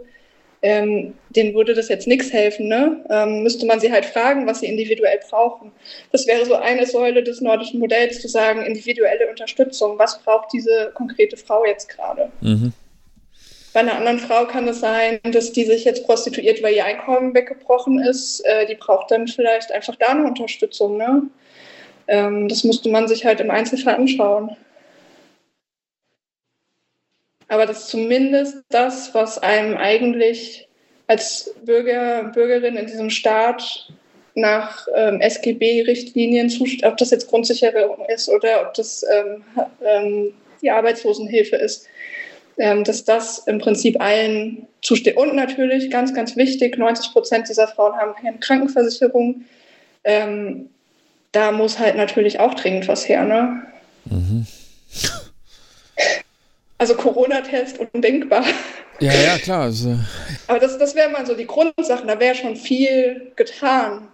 Ähm, denen würde das jetzt nichts helfen. Ne? Ähm, müsste man sie halt fragen, was sie individuell brauchen. Das wäre so eine Säule des nordischen Modells, zu sagen, individuelle Unterstützung. Was braucht diese konkrete Frau jetzt gerade? Mhm. Bei einer anderen Frau kann es sein, dass die sich jetzt prostituiert, weil ihr Einkommen weggebrochen ist. Äh, die braucht dann vielleicht einfach da eine Unterstützung. Ne? Ähm, das müsste man sich halt im Einzelfall anschauen aber das ist zumindest das, was einem eigentlich als Bürger, Bürgerin in diesem Staat nach ähm, SGB-Richtlinien zusteht, ob das jetzt Grundsicherung ist oder ob das ähm, ähm, die Arbeitslosenhilfe ist, ähm, dass das im Prinzip allen zusteht. Und natürlich, ganz, ganz wichtig, 90 Prozent dieser Frauen haben keine Krankenversicherung. Ähm, da muss halt natürlich auch dringend was her. Ne? Mhm. Also Corona-Test undenkbar. Ja, ja, klar. Also. Aber das, das wären mal so die Grundsachen, da wäre schon viel getan.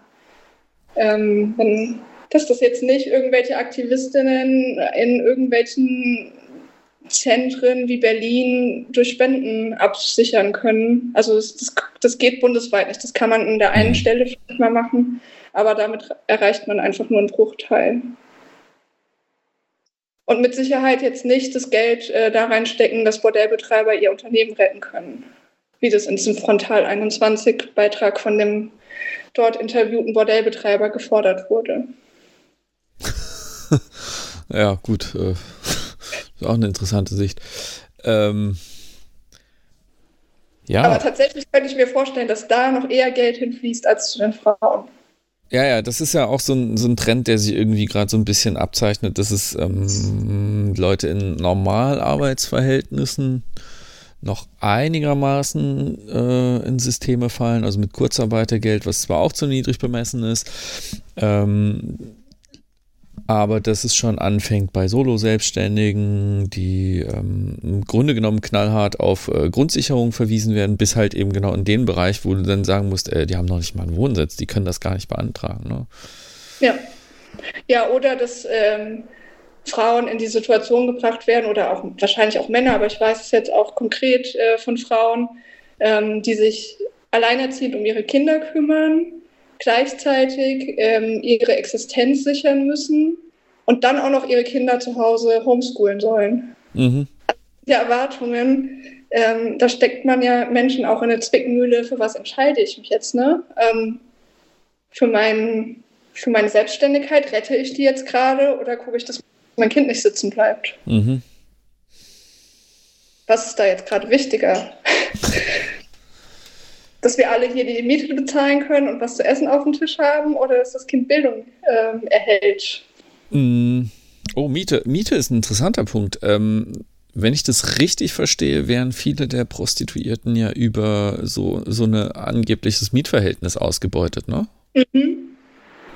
Ähm, wenn, dass das jetzt nicht irgendwelche Aktivistinnen in irgendwelchen Zentren wie Berlin durch Spenden absichern können. Also das, das, das geht bundesweit nicht. Das kann man an der einen mhm. Stelle vielleicht mal machen, aber damit erreicht man einfach nur einen Bruchteil und mit Sicherheit jetzt nicht das Geld äh, da reinstecken, dass Bordellbetreiber ihr Unternehmen retten können. Wie das in diesem Frontal 21 Beitrag von dem dort interviewten Bordellbetreiber gefordert wurde. ja, gut. Äh, ist auch eine interessante Sicht. Ähm, ja. Aber tatsächlich könnte ich mir vorstellen, dass da noch eher Geld hinfließt als zu den Frauen. Ja, ja, das ist ja auch so ein, so ein Trend, der sich irgendwie gerade so ein bisschen abzeichnet, dass es ähm, Leute in Normalarbeitsverhältnissen noch einigermaßen äh, in Systeme fallen, also mit Kurzarbeitergeld, was zwar auch zu niedrig bemessen ist, ähm, aber dass es schon anfängt bei Solo-Selbstständigen, die ähm, im Grunde genommen knallhart auf äh, Grundsicherung verwiesen werden, bis halt eben genau in den Bereich, wo du dann sagen musst, äh, die haben noch nicht mal einen Wohnsitz, die können das gar nicht beantragen. Ne? Ja. Ja, oder dass ähm, Frauen in die Situation gebracht werden oder auch wahrscheinlich auch Männer, aber ich weiß es jetzt auch konkret äh, von Frauen, ähm, die sich alleinerziehend um ihre Kinder kümmern gleichzeitig ähm, ihre Existenz sichern müssen und dann auch noch ihre Kinder zu Hause homeschoolen sollen. Mhm. Die Erwartungen, ähm, da steckt man ja Menschen auch in eine Zwickmühle, für was entscheide ich mich jetzt, ne? Ähm, für, mein, für meine Selbstständigkeit rette ich die jetzt gerade oder gucke ich, dass mein Kind nicht sitzen bleibt? Mhm. Was ist da jetzt gerade wichtiger? dass wir alle hier die Miete bezahlen können und was zu essen auf dem Tisch haben oder dass das Kind Bildung ähm, erhält? Mm. Oh, Miete. Miete ist ein interessanter Punkt. Ähm, wenn ich das richtig verstehe, werden viele der Prostituierten ja über so, so ein angebliches Mietverhältnis ausgebeutet, ne? Mhm.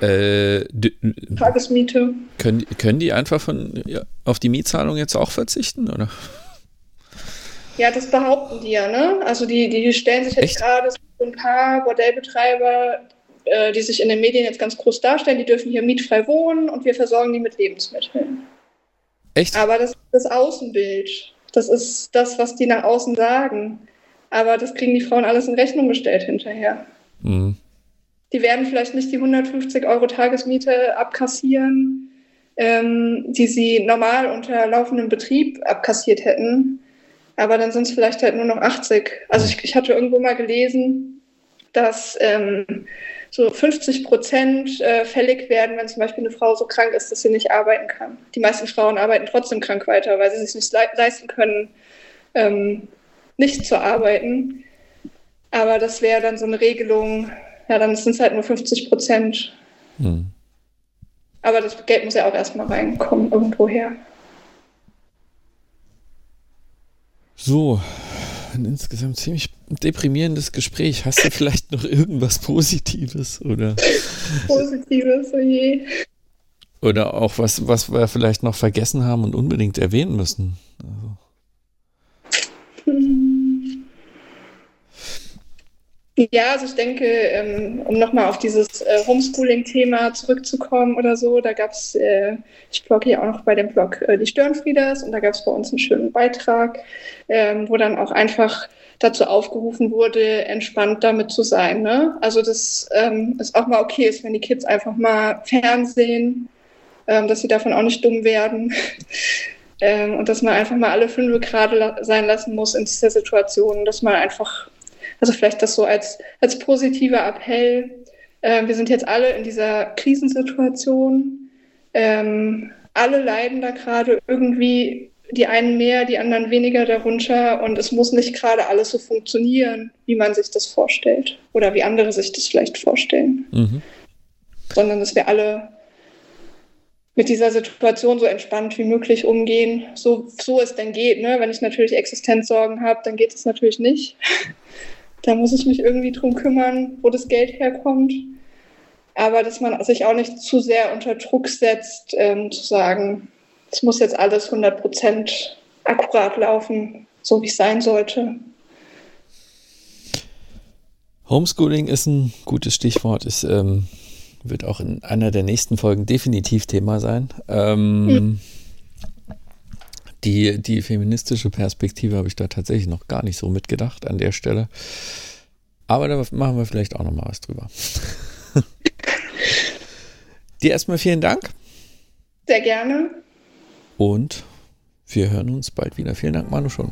Äh, Tagesmiete. Können, können die einfach von, ja, auf die Mietzahlung jetzt auch verzichten, oder? Ja, das behaupten die ja, ne? Also die, die stellen sich jetzt gerade so ein paar Bordellbetreiber, äh, die sich in den Medien jetzt ganz groß darstellen, die dürfen hier mietfrei wohnen und wir versorgen die mit Lebensmitteln. Echt? Aber das ist das Außenbild. Das ist das, was die nach außen sagen. Aber das kriegen die Frauen alles in Rechnung gestellt hinterher. Mhm. Die werden vielleicht nicht die 150 Euro Tagesmiete abkassieren, ähm, die sie normal unter laufendem Betrieb abkassiert hätten. Aber dann sind es vielleicht halt nur noch 80. Also ich, ich hatte irgendwo mal gelesen, dass ähm, so 50 Prozent äh, fällig werden, wenn zum Beispiel eine Frau so krank ist, dass sie nicht arbeiten kann. Die meisten Frauen arbeiten trotzdem krank weiter, weil sie sich nicht le leisten können, ähm, nicht zu arbeiten. Aber das wäre dann so eine Regelung, ja, dann sind es halt nur 50 Prozent. Hm. Aber das Geld muss ja auch erstmal reinkommen, irgendwoher. So, ein insgesamt ziemlich deprimierendes Gespräch. Hast du vielleicht noch irgendwas Positives oder? Positives, oh je. Oder auch was, was wir vielleicht noch vergessen haben und unbedingt erwähnen müssen. Also. Ja, also ich denke, ähm, um nochmal auf dieses äh, Homeschooling-Thema zurückzukommen oder so, da gab es, äh, ich blogge ja auch noch bei dem Blog äh, Die Störenfrieders und da gab es bei uns einen schönen Beitrag, ähm, wo dann auch einfach dazu aufgerufen wurde, entspannt damit zu sein. Ne? Also dass ähm, es auch mal okay ist, wenn die Kids einfach mal Fernsehen, dass sie davon auch nicht dumm werden. und dass man einfach mal alle fünf gerade sein lassen muss in dieser Situation, dass man einfach also vielleicht das so als, als positiver Appell. Äh, wir sind jetzt alle in dieser Krisensituation. Ähm, alle leiden da gerade irgendwie, die einen mehr, die anderen weniger darunter. Und es muss nicht gerade alles so funktionieren, wie man sich das vorstellt oder wie andere sich das vielleicht vorstellen. Mhm. Sondern dass wir alle mit dieser Situation so entspannt wie möglich umgehen, so, so es denn geht. Ne? Wenn ich natürlich Existenzsorgen habe, dann geht es natürlich nicht. Da muss ich mich irgendwie drum kümmern, wo das Geld herkommt. Aber dass man sich auch nicht zu sehr unter Druck setzt, ähm, zu sagen, es muss jetzt alles 100 Prozent akkurat laufen, so wie es sein sollte. Homeschooling ist ein gutes Stichwort. Es ähm, wird auch in einer der nächsten Folgen definitiv Thema sein. Ähm, mhm. Die, die feministische Perspektive habe ich da tatsächlich noch gar nicht so mitgedacht an der Stelle. Aber da machen wir vielleicht auch noch mal was drüber. Dir erstmal vielen Dank. Sehr gerne. Und wir hören uns bald wieder. Vielen Dank, Manu schon.